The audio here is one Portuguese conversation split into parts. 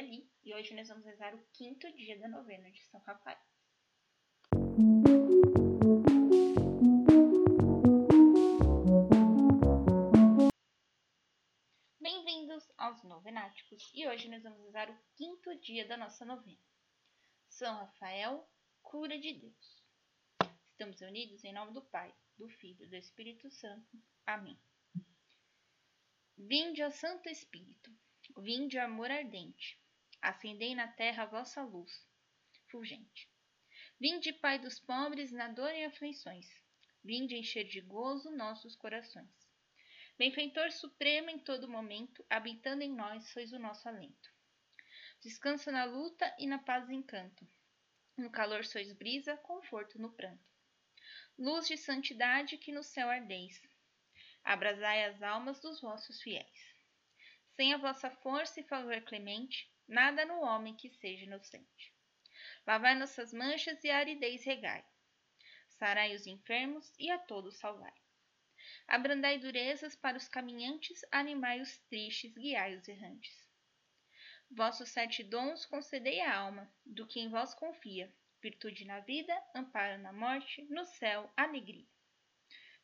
Li e hoje nós vamos rezar o quinto dia da novena de São Rafael. Bem-vindos aos Novenáticos e hoje nós vamos rezar o quinto dia da nossa novena. São Rafael, cura de Deus. Estamos unidos em nome do Pai, do Filho e do Espírito Santo. Amém. Vinde, ó Santo Espírito, vinde, amor ardente, acendei na terra a vossa luz fulgente. Vinde, Pai dos pobres, na dor e aflições, vinde encher de gozo nossos corações. Benfeitor supremo em todo momento, habitando em nós, sois o nosso alento. Descanso na luta e na paz encanto. No calor sois brisa, conforto no pranto. Luz de santidade que no céu ardeis, abrasai as almas dos vossos fiéis. Sem a vossa força e favor clemente, nada no homem que seja inocente. Lavai nossas manchas e a aridez regai. Sarai os enfermos e a todos salvai. Abrandai durezas para os caminhantes, animai os tristes, guiai os errantes. Vossos sete dons concedei à alma, do que em vós confia, virtude na vida, amparo na morte, no céu, alegria.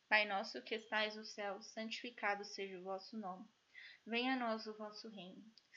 Pai nosso que estais no céu, santificado seja o vosso nome. Venha a nós o vosso reino.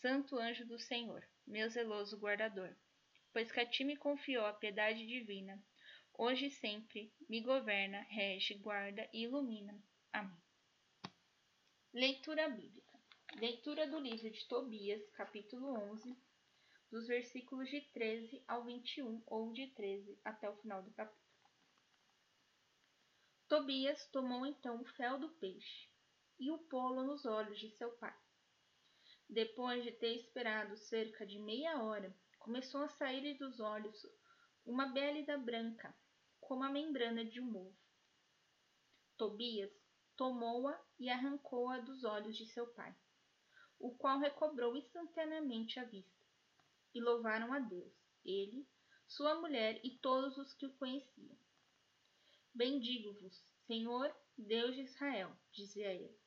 Santo anjo do Senhor, meu zeloso guardador, pois que a ti me confiou a piedade divina, hoje e sempre me governa, rege, guarda e ilumina. Amém. Leitura bíblica. Leitura do livro de Tobias, capítulo 11, dos versículos de 13 ao 21 ou de 13 até o final do capítulo. Tobias tomou então o fel do peixe e o pô-lo nos olhos de seu pai. Depois de ter esperado cerca de meia hora, começou a sair-lhe dos olhos uma bélida branca, como a membrana de um ovo. Tobias tomou-a e arrancou-a dos olhos de seu pai, o qual recobrou instantaneamente a vista. E louvaram a Deus, ele, sua mulher e todos os que o conheciam. Bendigo-vos, Senhor, Deus de Israel, dizia ele,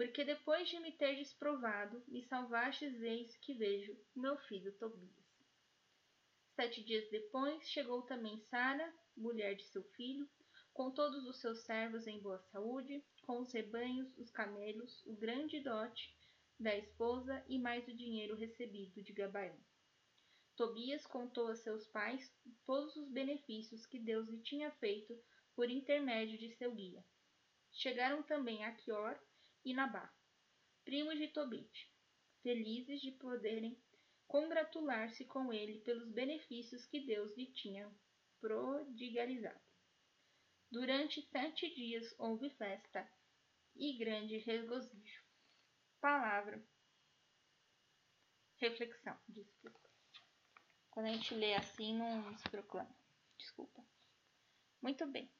porque depois de me terdes provado, me salvastes, eis que vejo meu filho Tobias. Sete dias depois, chegou também Sara, mulher de seu filho, com todos os seus servos em boa saúde, com os rebanhos, os camelos, o grande dote da esposa e mais o dinheiro recebido de Gabaão. Tobias contou a seus pais todos os benefícios que Deus lhe tinha feito por intermédio de seu guia. Chegaram também Aquior e Nabá, primos de Tobit, felizes de poderem congratular-se com ele pelos benefícios que Deus lhe tinha prodigalizado. Durante sete dias houve festa e grande regozijo. Palavra. Reflexão. Desculpa. Quando a gente lê assim, não se proclama. Desculpa. Muito bem.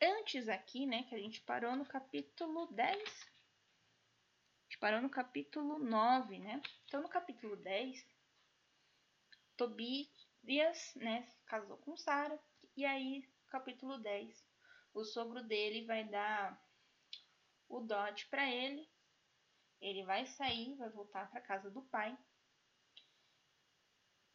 Antes aqui, né, que a gente parou no capítulo 10. Parou no capítulo 9, né? Então, no capítulo 10, Tobias, né, casou com Sara. E aí, capítulo 10, o sogro dele vai dar o dote para ele. Ele vai sair, vai voltar para casa do pai.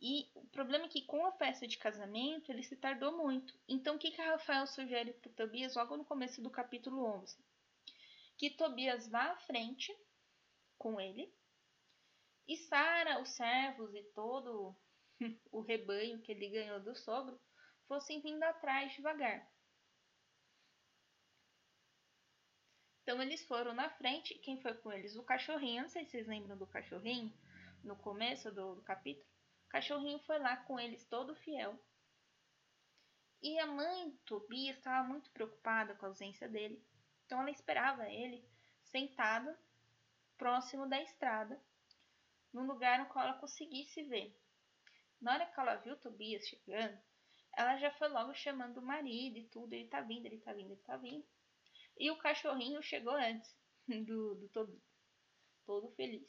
E o problema é que com a festa de casamento ele se tardou muito. Então o que, que Rafael sugere para Tobias logo no começo do capítulo 11? Que Tobias vá à frente com ele e Sara, os servos e todo o rebanho que ele ganhou do sogro fossem vindo atrás devagar. Então eles foram na frente. Quem foi com eles? O cachorrinho. Não sei se vocês lembram do cachorrinho no começo do, do capítulo. O cachorrinho foi lá com eles todo fiel. E a mãe Tobias estava muito preocupada com a ausência dele. Então ela esperava ele sentado próximo da estrada num lugar no qual ela conseguisse ver. Na hora que ela viu Tobias chegando, ela já foi logo chamando o marido e tudo. Ele tá vindo, ele tá vindo, ele tá vindo. E o cachorrinho chegou antes do, do Tobias, todo feliz.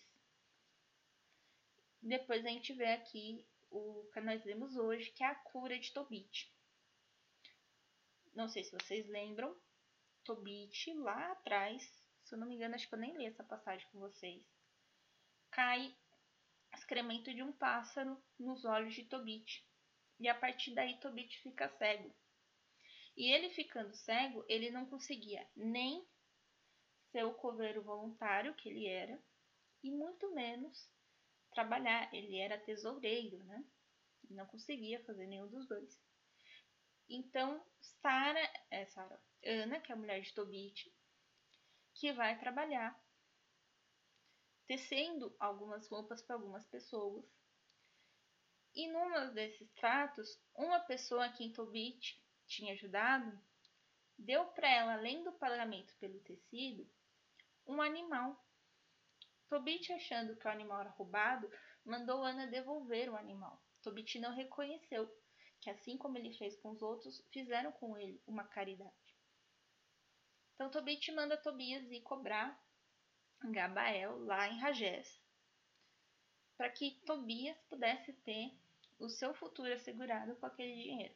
Depois a gente vê aqui o que nós lemos hoje, que é a cura de Tobit. Não sei se vocês lembram, Tobit lá atrás, se eu não me engano, acho que eu nem li essa passagem com vocês. Cai excremento de um pássaro nos olhos de Tobit. E a partir daí Tobit fica cego. E ele ficando cego, ele não conseguia nem ser o coveiro voluntário que ele era, e muito menos trabalhar. Ele era tesoureiro, né? Não conseguia fazer nenhum dos dois. Então, Sara, é Sara, Ana, que é a mulher de Tobit, que vai trabalhar tecendo algumas roupas para algumas pessoas. E num desses tratos, uma pessoa que em Tobit tinha ajudado deu para ela, além do pagamento pelo tecido, um animal. Tobit, achando que o animal era roubado, mandou Ana devolver o animal. Tobit não reconheceu que, assim como ele fez com os outros, fizeram com ele uma caridade. Então Tobit manda Tobias ir cobrar Gabael, lá em Ragés, para que Tobias pudesse ter o seu futuro assegurado com aquele dinheiro.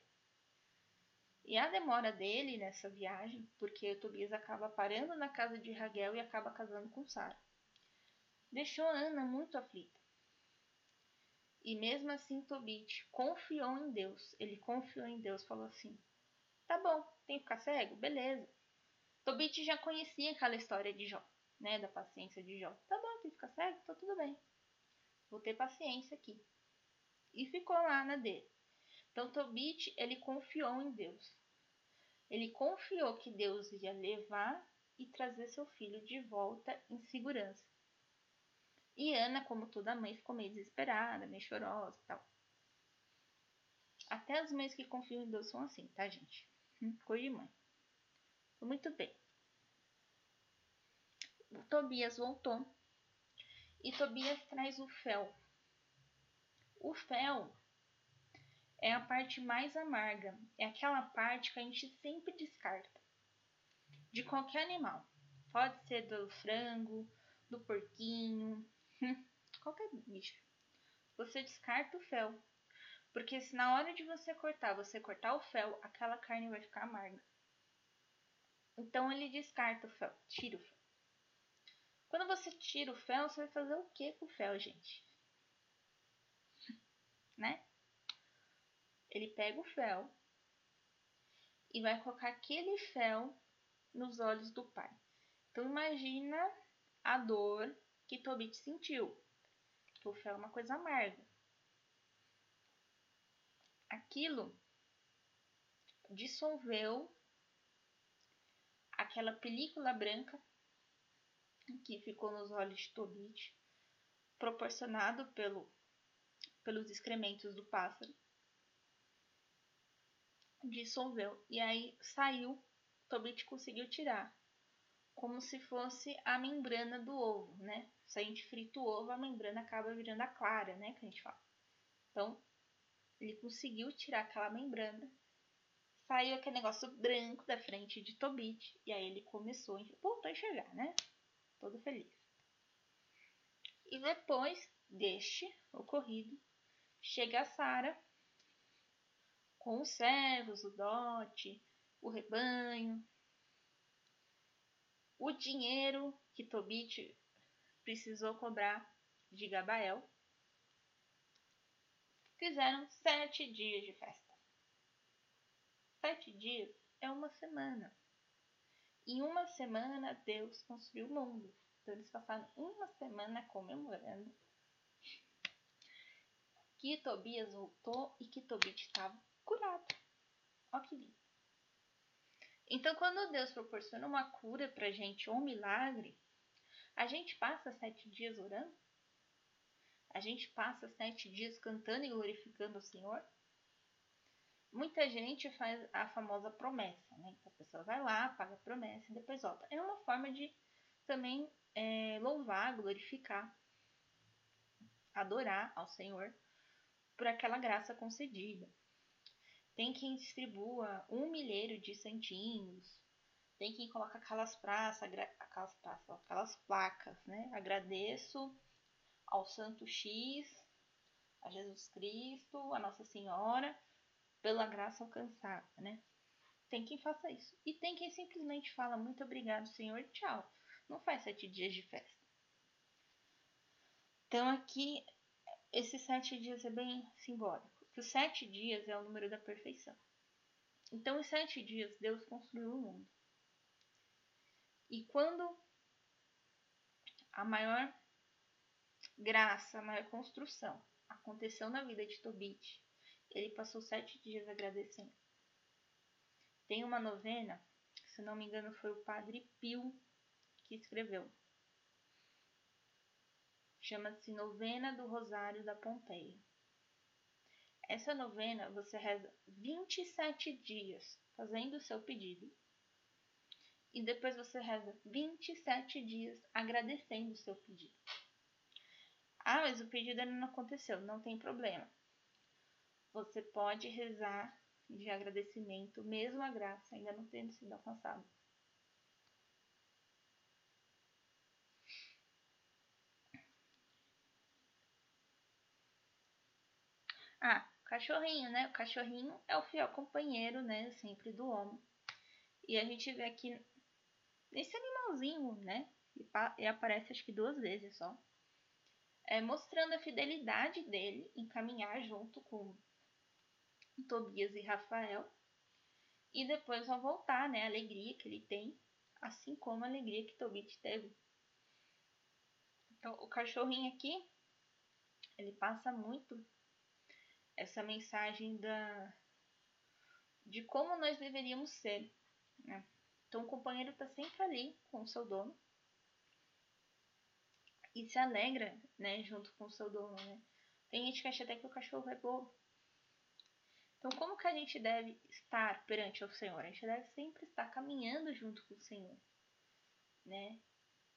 E a demora dele nessa viagem, porque Tobias acaba parando na casa de Raguel e acaba casando com Sara, deixou Ana muito aflita. E mesmo assim, Tobit confiou em Deus. Ele confiou em Deus, falou assim: Tá bom, tem que ficar cego? Beleza. Tobit já conhecia aquela história de Jó né, da paciência de Jó. Tá bom, tem que ficar cego? Tá tudo bem. Vou ter paciência aqui. E ficou lá na dele. Então Tobit, ele confiou em Deus. Ele confiou que Deus ia levar e trazer seu filho de volta em segurança. E Ana, como toda mãe, ficou meio desesperada, meio chorosa e tal. Até as mães que confiam em Deus são assim, tá, gente? Hum, coisa de mãe. Muito bem. Tobias voltou e Tobias traz o fel. O fel é a parte mais amarga, é aquela parte que a gente sempre descarta de qualquer animal. Pode ser do frango, do porquinho, qualquer bicho. Você descarta o fel, porque se na hora de você cortar, você cortar o fel, aquela carne vai ficar amarga. Então ele descarta o fel, tira o fel. Quando você tira o fel, você vai fazer o que com o fel, gente? né? Ele pega o fel e vai colocar aquele fel nos olhos do pai. Então imagina a dor que Tobit sentiu. O fel é uma coisa amarga. Aquilo dissolveu aquela película branca que ficou nos olhos de Tobit, proporcionado pelo, pelos excrementos do pássaro, dissolveu. E aí saiu, Tobit conseguiu tirar, como se fosse a membrana do ovo, né? Se a gente frita o ovo, a membrana acaba virando a clara, né? Que a gente fala. Então, ele conseguiu tirar aquela membrana, saiu aquele negócio branco da frente de Tobit, e aí ele começou, voltou a enxergar, né? todo feliz. E depois deste ocorrido, chega a Sara com os servos, o dote, o rebanho, o dinheiro que Tobit precisou cobrar de Gabael. Fizeram sete dias de festa. Sete dias é uma semana. Em uma semana, Deus construiu o mundo. Então, eles passaram uma semana comemorando que Tobias voltou e que Tobit estava curado. Ó que lindo. Então, quando Deus proporciona uma cura pra gente ou um milagre, a gente passa sete dias orando? A gente passa sete dias cantando e glorificando o Senhor? Muita gente faz a famosa promessa, né? Então, a pessoa vai lá, paga a promessa e depois volta. É uma forma de também é, louvar, glorificar. adorar ao Senhor por aquela graça concedida. Tem quem distribua um milheiro de centinhos, tem quem coloca aquelas praças, aquelas praças, aquelas placas, né? Agradeço ao Santo X, a Jesus Cristo, a Nossa Senhora, pela graça alcançada, né? Tem quem faça isso. E tem quem simplesmente fala muito obrigado, Senhor, tchau. Não faz sete dias de festa. Então aqui, esses sete dias é bem simbólico. Que os sete dias é o número da perfeição. Então, em sete dias, Deus construiu o mundo. E quando a maior graça, a maior construção aconteceu na vida de Tobit, ele passou sete dias agradecendo. Tem uma novena, se não me engano foi o Padre Pio que escreveu. Chama-se Novena do Rosário da Pompeia. Essa novena você reza 27 dias fazendo o seu pedido e depois você reza 27 dias agradecendo o seu pedido. Ah, mas o pedido ainda não aconteceu. Não tem problema. Você pode rezar de agradecimento, mesmo a graça ainda não tendo sido alcançada. Ah, cachorrinho, né? O cachorrinho é o fiel companheiro, né? Sempre do homem. E a gente vê aqui esse animalzinho, né? E aparece acho que duas vezes só. É, mostrando a fidelidade dele em caminhar junto com Tobias e Rafael. E depois vão voltar, né? A alegria que ele tem, assim como a alegria que Tobit teve. Então, o cachorrinho aqui, ele passa muito essa mensagem da de como nós deveríamos ser, né? Então o companheiro está sempre ali com o seu dono e se alegra, né, junto com o seu dono, né? Tem gente que acha até que o cachorro é bobo. Então como que a gente deve estar perante o Senhor? A gente deve sempre estar caminhando junto com o Senhor, né?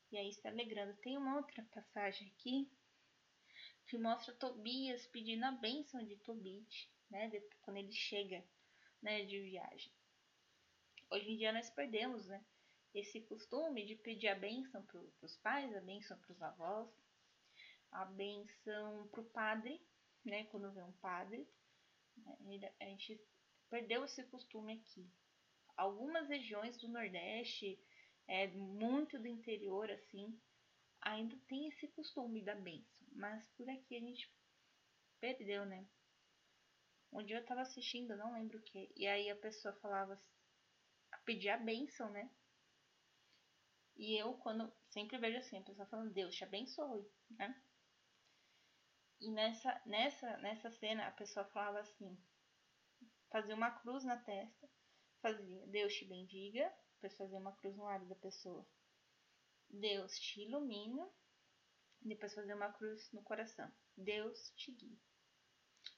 E aí se alegrando. Tem uma outra passagem aqui que mostra Tobias pedindo a bênção de Tobit, né? Quando ele chega, né, de viagem. Hoje em dia nós perdemos, né? Esse costume de pedir a bênção para os pais, a bênção para os avós, a bênção para o padre, né? Quando vem um padre. A gente perdeu esse costume aqui. Algumas regiões do Nordeste, é, muito do interior, assim, ainda tem esse costume da bênção. Mas por aqui a gente perdeu, né? Um dia eu tava assistindo, não lembro o que, e aí a pessoa falava pedir a bênção, né? E eu, quando sempre vejo assim, a pessoa falando, Deus te abençoe, né? E nessa, nessa, nessa cena, a pessoa falava assim, fazia uma cruz na testa, fazia Deus te bendiga, depois fazia uma cruz no lábio da pessoa. Deus te ilumina, depois fazer uma cruz no coração. Deus te guia.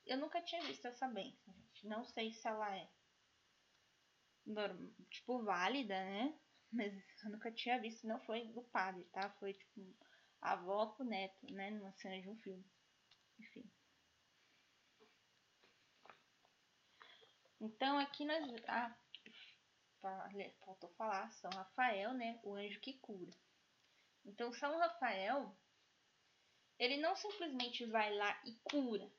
Eu nunca tinha visto essa bênção, gente. Não sei se ela é tipo, válida, né? Mas eu nunca tinha visto, não foi do padre, tá? Foi, tipo, avó pro neto, né? Numa cena de um filme. Enfim. Então, aqui nós... Ah, faltou falar, São Rafael, né? O anjo que cura. Então, São Rafael, ele não simplesmente vai lá e cura.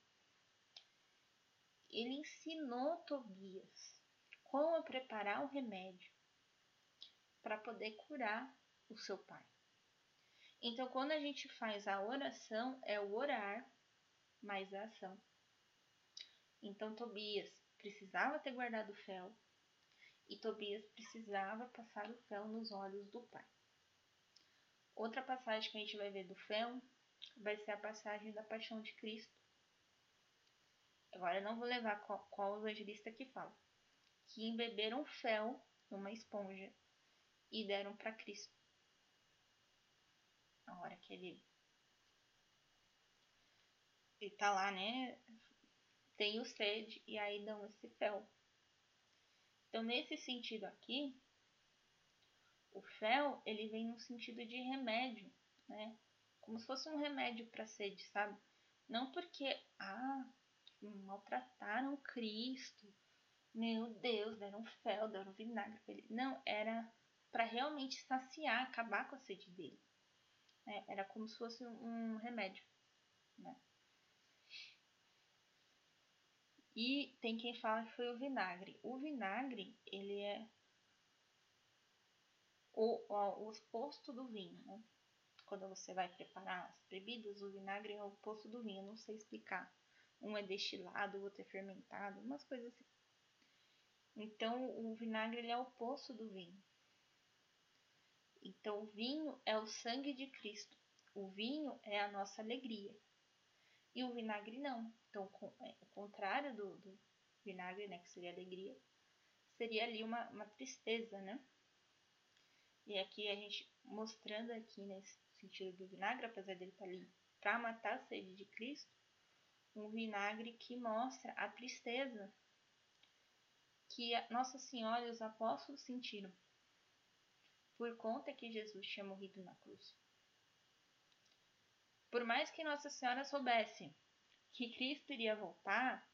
Ele ensinou Tobias como preparar o remédio para poder curar o seu pai. Então, quando a gente faz a oração, é o orar mais a ação. Então, Tobias precisava ter guardado o fel e Tobias precisava passar o fel nos olhos do pai. Outra passagem que a gente vai ver do fel vai ser a passagem da paixão de Cristo. Agora, eu não vou levar qual, qual evangelista que fala que embeberam fel numa esponja e deram para Cristo. Na hora que ele ele tá lá, né? Tem o sede e aí dão esse fel. Então, nesse sentido aqui, o fel, ele vem no sentido de remédio, né? Como se fosse um remédio para sede, sabe? Não porque, ah, maltrataram Cristo, meu Deus, deram fel, deram vinagre pra ele. Não, era para realmente saciar, acabar com a sede dele. É, era como se fosse um remédio. Né? E tem quem fala que foi o vinagre. O vinagre, ele é o, o, o oposto do vinho. Né? Quando você vai preparar as bebidas, o vinagre é o oposto do vinho. Não sei explicar. Um é destilado, o outro é fermentado, umas coisas assim. Então, o vinagre ele é o oposto do vinho. Então, o vinho é o sangue de Cristo. O vinho é a nossa alegria. E o vinagre não. Então, é, o contrário do, do vinagre, né, que seria alegria, seria ali uma, uma tristeza, né? E aqui a gente mostrando aqui nesse sentido do vinagre, apesar dele estar tá ali para matar a sede de Cristo, um vinagre que mostra a tristeza que Nossa Senhora e os apóstolos sentiram por conta que Jesus tinha morrido na cruz. Por mais que Nossa Senhora soubesse que Cristo iria voltar,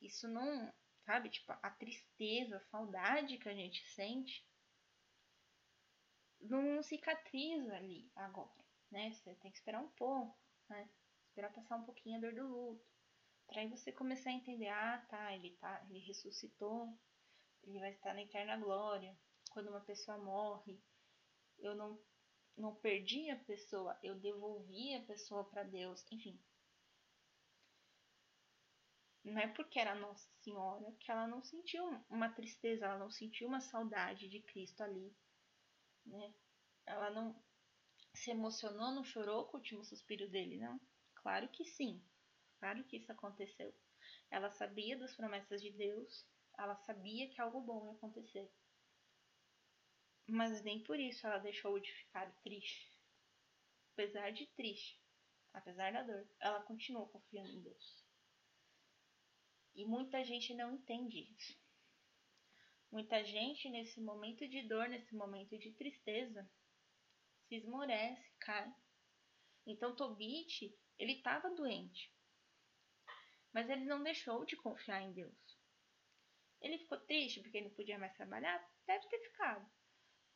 isso não, sabe, tipo, a tristeza, a saudade que a gente sente não cicatriza ali agora, né? Você tem que esperar um pouco, né? Esperar passar um pouquinho a dor do luto. Para aí você começar a entender, ah, tá, ele tá, ele ressuscitou, ele vai estar na eterna glória. Quando uma pessoa morre, eu não não perdi a pessoa, eu devolvi a pessoa para Deus, enfim. Não é porque era Nossa Senhora que ela não sentiu uma tristeza, ela não sentiu uma saudade de Cristo ali, né? Ela não se emocionou, não chorou com o último suspiro dele, não? Claro que sim, claro que isso aconteceu. Ela sabia das promessas de Deus, ela sabia que algo bom ia acontecer. Mas nem por isso ela deixou de ficar triste. Apesar de triste, apesar da dor, ela continuou confiando em Deus. E muita gente não entende isso. Muita gente nesse momento de dor, nesse momento de tristeza, se esmorece, cai. Então Tobit, ele estava doente. Mas ele não deixou de confiar em Deus. Ele ficou triste porque ele não podia mais trabalhar? Deve ter ficado.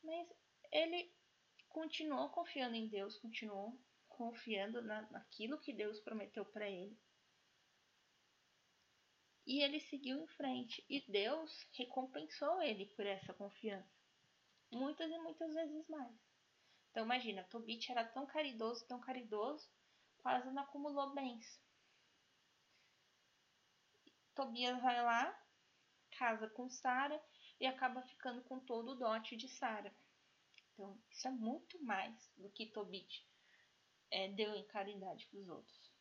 Mas ele continuou confiando em Deus, continuou confiando na, naquilo que Deus prometeu para ele. E ele seguiu em frente. E Deus recompensou ele por essa confiança. Muitas e muitas vezes mais. Então imagina, Tobit era tão caridoso, tão caridoso, quase não acumulou bens. Tobias vai lá, casa com Sara e acaba ficando com todo o dote de Sara. Então, isso é muito mais do que Tobit é, deu em caridade para os outros.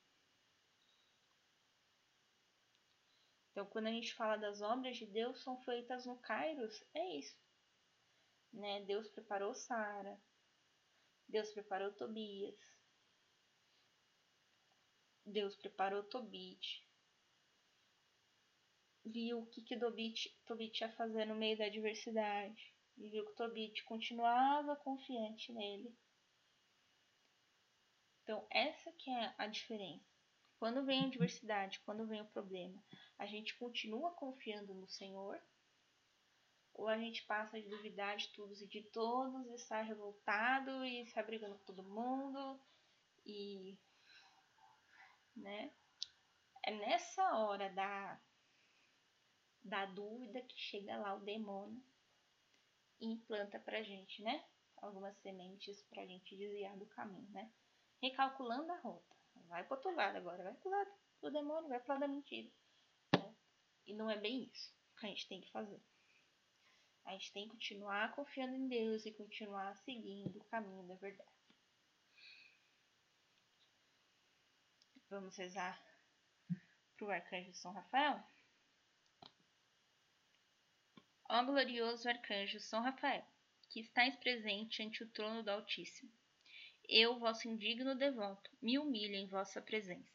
Então, quando a gente fala das obras de Deus são feitas no Kairos, é isso. Né? Deus preparou Sara, Deus preparou Tobias, Deus preparou Tobit, viu o que, que Tobit, Tobit ia fazer no meio da adversidade. E viu que Tobit continuava confiante nele. Então, essa que é a diferença. Quando vem a adversidade, quando vem o problema, a gente continua confiando no Senhor ou a gente passa de duvidar de todos e de todos, e está revoltado e está brigando com todo mundo e né? É nessa hora da da dúvida que chega lá o demônio e implanta pra gente, né? Algumas sementes pra gente desviar do caminho, né? Recalculando a rota. Vai pro outro lado agora, vai pro lado do demônio, vai pro lado da mentira. Né? E não é bem isso que a gente tem que fazer. A gente tem que continuar confiando em Deus e continuar seguindo o caminho da verdade. Vamos rezar pro arcanjo São Rafael? Ó glorioso arcanjo São Rafael, que estáis presente ante o trono do Altíssimo, eu, vosso indigno devoto, me humilho em vossa presença.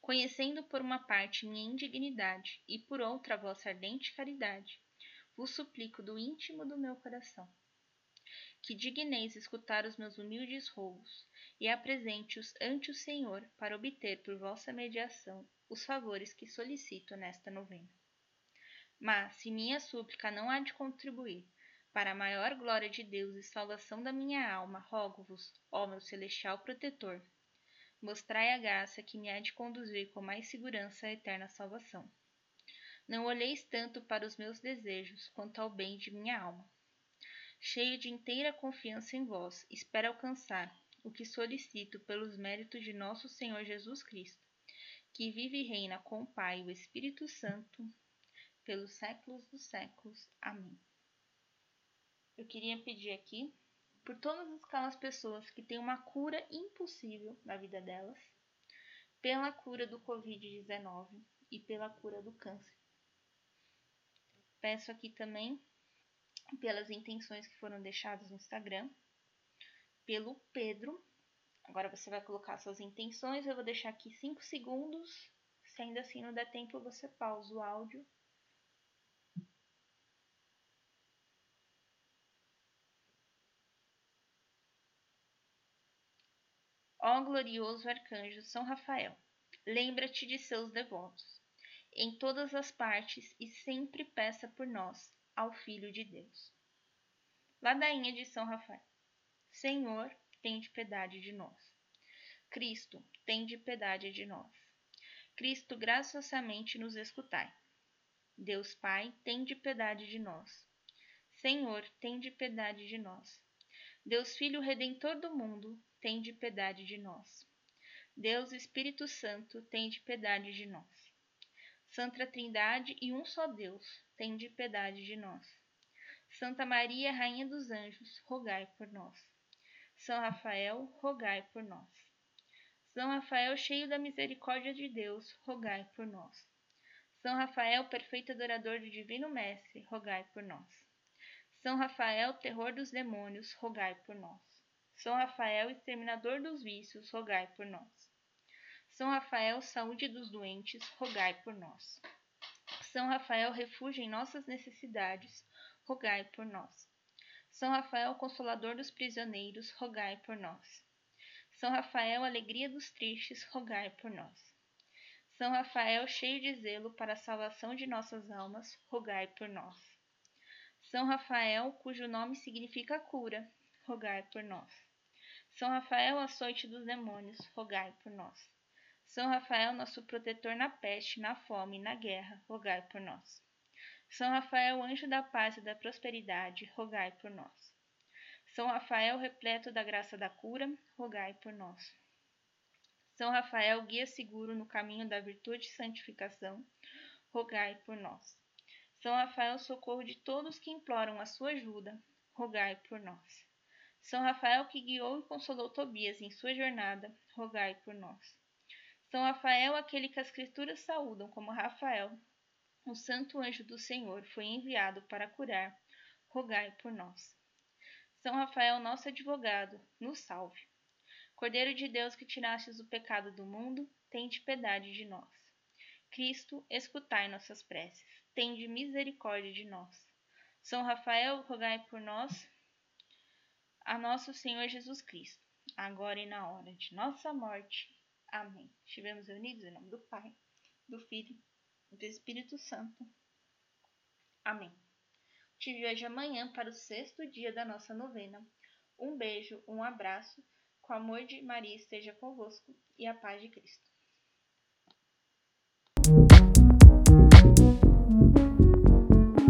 Conhecendo por uma parte minha indignidade e por outra vossa ardente caridade, vos suplico do íntimo do meu coração que digneis escutar os meus humildes rogos, e apresente-os ante o Senhor para obter por vossa mediação os favores que solicito nesta novena. Mas, se minha súplica não há de contribuir para a maior glória de Deus e salvação da minha alma, rogo-vos, ó meu celestial protetor, mostrai a graça que me há de conduzir com mais segurança à eterna salvação. Não olheis tanto para os meus desejos quanto ao bem de minha alma. Cheio de inteira confiança em vós, espero alcançar o que solicito pelos méritos de nosso Senhor Jesus Cristo, que vive e reina com o Pai e o Espírito Santo, pelos séculos dos séculos. Amém. Eu queria pedir aqui por todas aquelas pessoas que têm uma cura impossível na vida delas, pela cura do Covid-19 e pela cura do câncer. Peço aqui também pelas intenções que foram deixadas no Instagram, pelo Pedro. Agora você vai colocar suas intenções, eu vou deixar aqui 5 segundos. Se ainda assim não der tempo, você pausa o áudio. Ó glorioso arcanjo São Rafael, lembra-te de seus devotos em todas as partes e sempre peça por nós ao Filho de Deus. Ladainha de São Rafael. Senhor, tem de piedade de nós. Cristo, tem de piedade de nós. Cristo, graciosamente nos escutai. Deus Pai, tem de piedade de nós. Senhor, tem de piedade de nós. Deus Filho Redentor do mundo, tem de piedade de nós. Deus Espírito Santo, tem de piedade de nós. Santa Trindade e um só Deus, tende piedade de nós. Santa Maria, Rainha dos Anjos, rogai por nós. São Rafael, rogai por nós. São Rafael, cheio da misericórdia de Deus, rogai por nós. São Rafael, perfeito adorador do Divino Mestre, rogai por nós. São Rafael, terror dos demônios, rogai por nós. São Rafael, exterminador dos vícios, rogai por nós. São Rafael, saúde dos doentes, rogai por nós. São Rafael, refúgio em nossas necessidades, rogai por nós. São Rafael, consolador dos prisioneiros, rogai por nós. São Rafael, alegria dos tristes, rogai por nós. São Rafael, cheio de zelo para a salvação de nossas almas, rogai por nós. São Rafael, cujo nome significa cura, rogai por nós. São Rafael, açoite dos demônios, rogai por nós. São Rafael, nosso protetor na peste, na fome e na guerra, rogai por nós. São Rafael, anjo da paz e da prosperidade, rogai por nós. São Rafael, repleto da graça da cura, rogai por nós. São Rafael, guia seguro no caminho da virtude e santificação, rogai por nós. São Rafael, socorro de todos que imploram a sua ajuda, rogai por nós. São Rafael, que guiou e consolou Tobias em sua jornada, rogai por nós. São Rafael, aquele que as Escrituras saúdam como Rafael, o santo anjo do Senhor, foi enviado para curar, rogai por nós. São Rafael, nosso advogado, nos salve. Cordeiro de Deus que tirastes o pecado do mundo, tende piedade de nós. Cristo, escutai nossas preces, tende misericórdia de nós. São Rafael, rogai por nós, a nosso Senhor Jesus Cristo, agora e na hora de nossa morte. Amém. Estivemos reunidos em nome do Pai, do Filho e do Espírito Santo. Amém. Te hoje amanhã para o sexto dia da nossa novena. Um beijo, um abraço, com o amor de Maria esteja convosco e a paz de Cristo.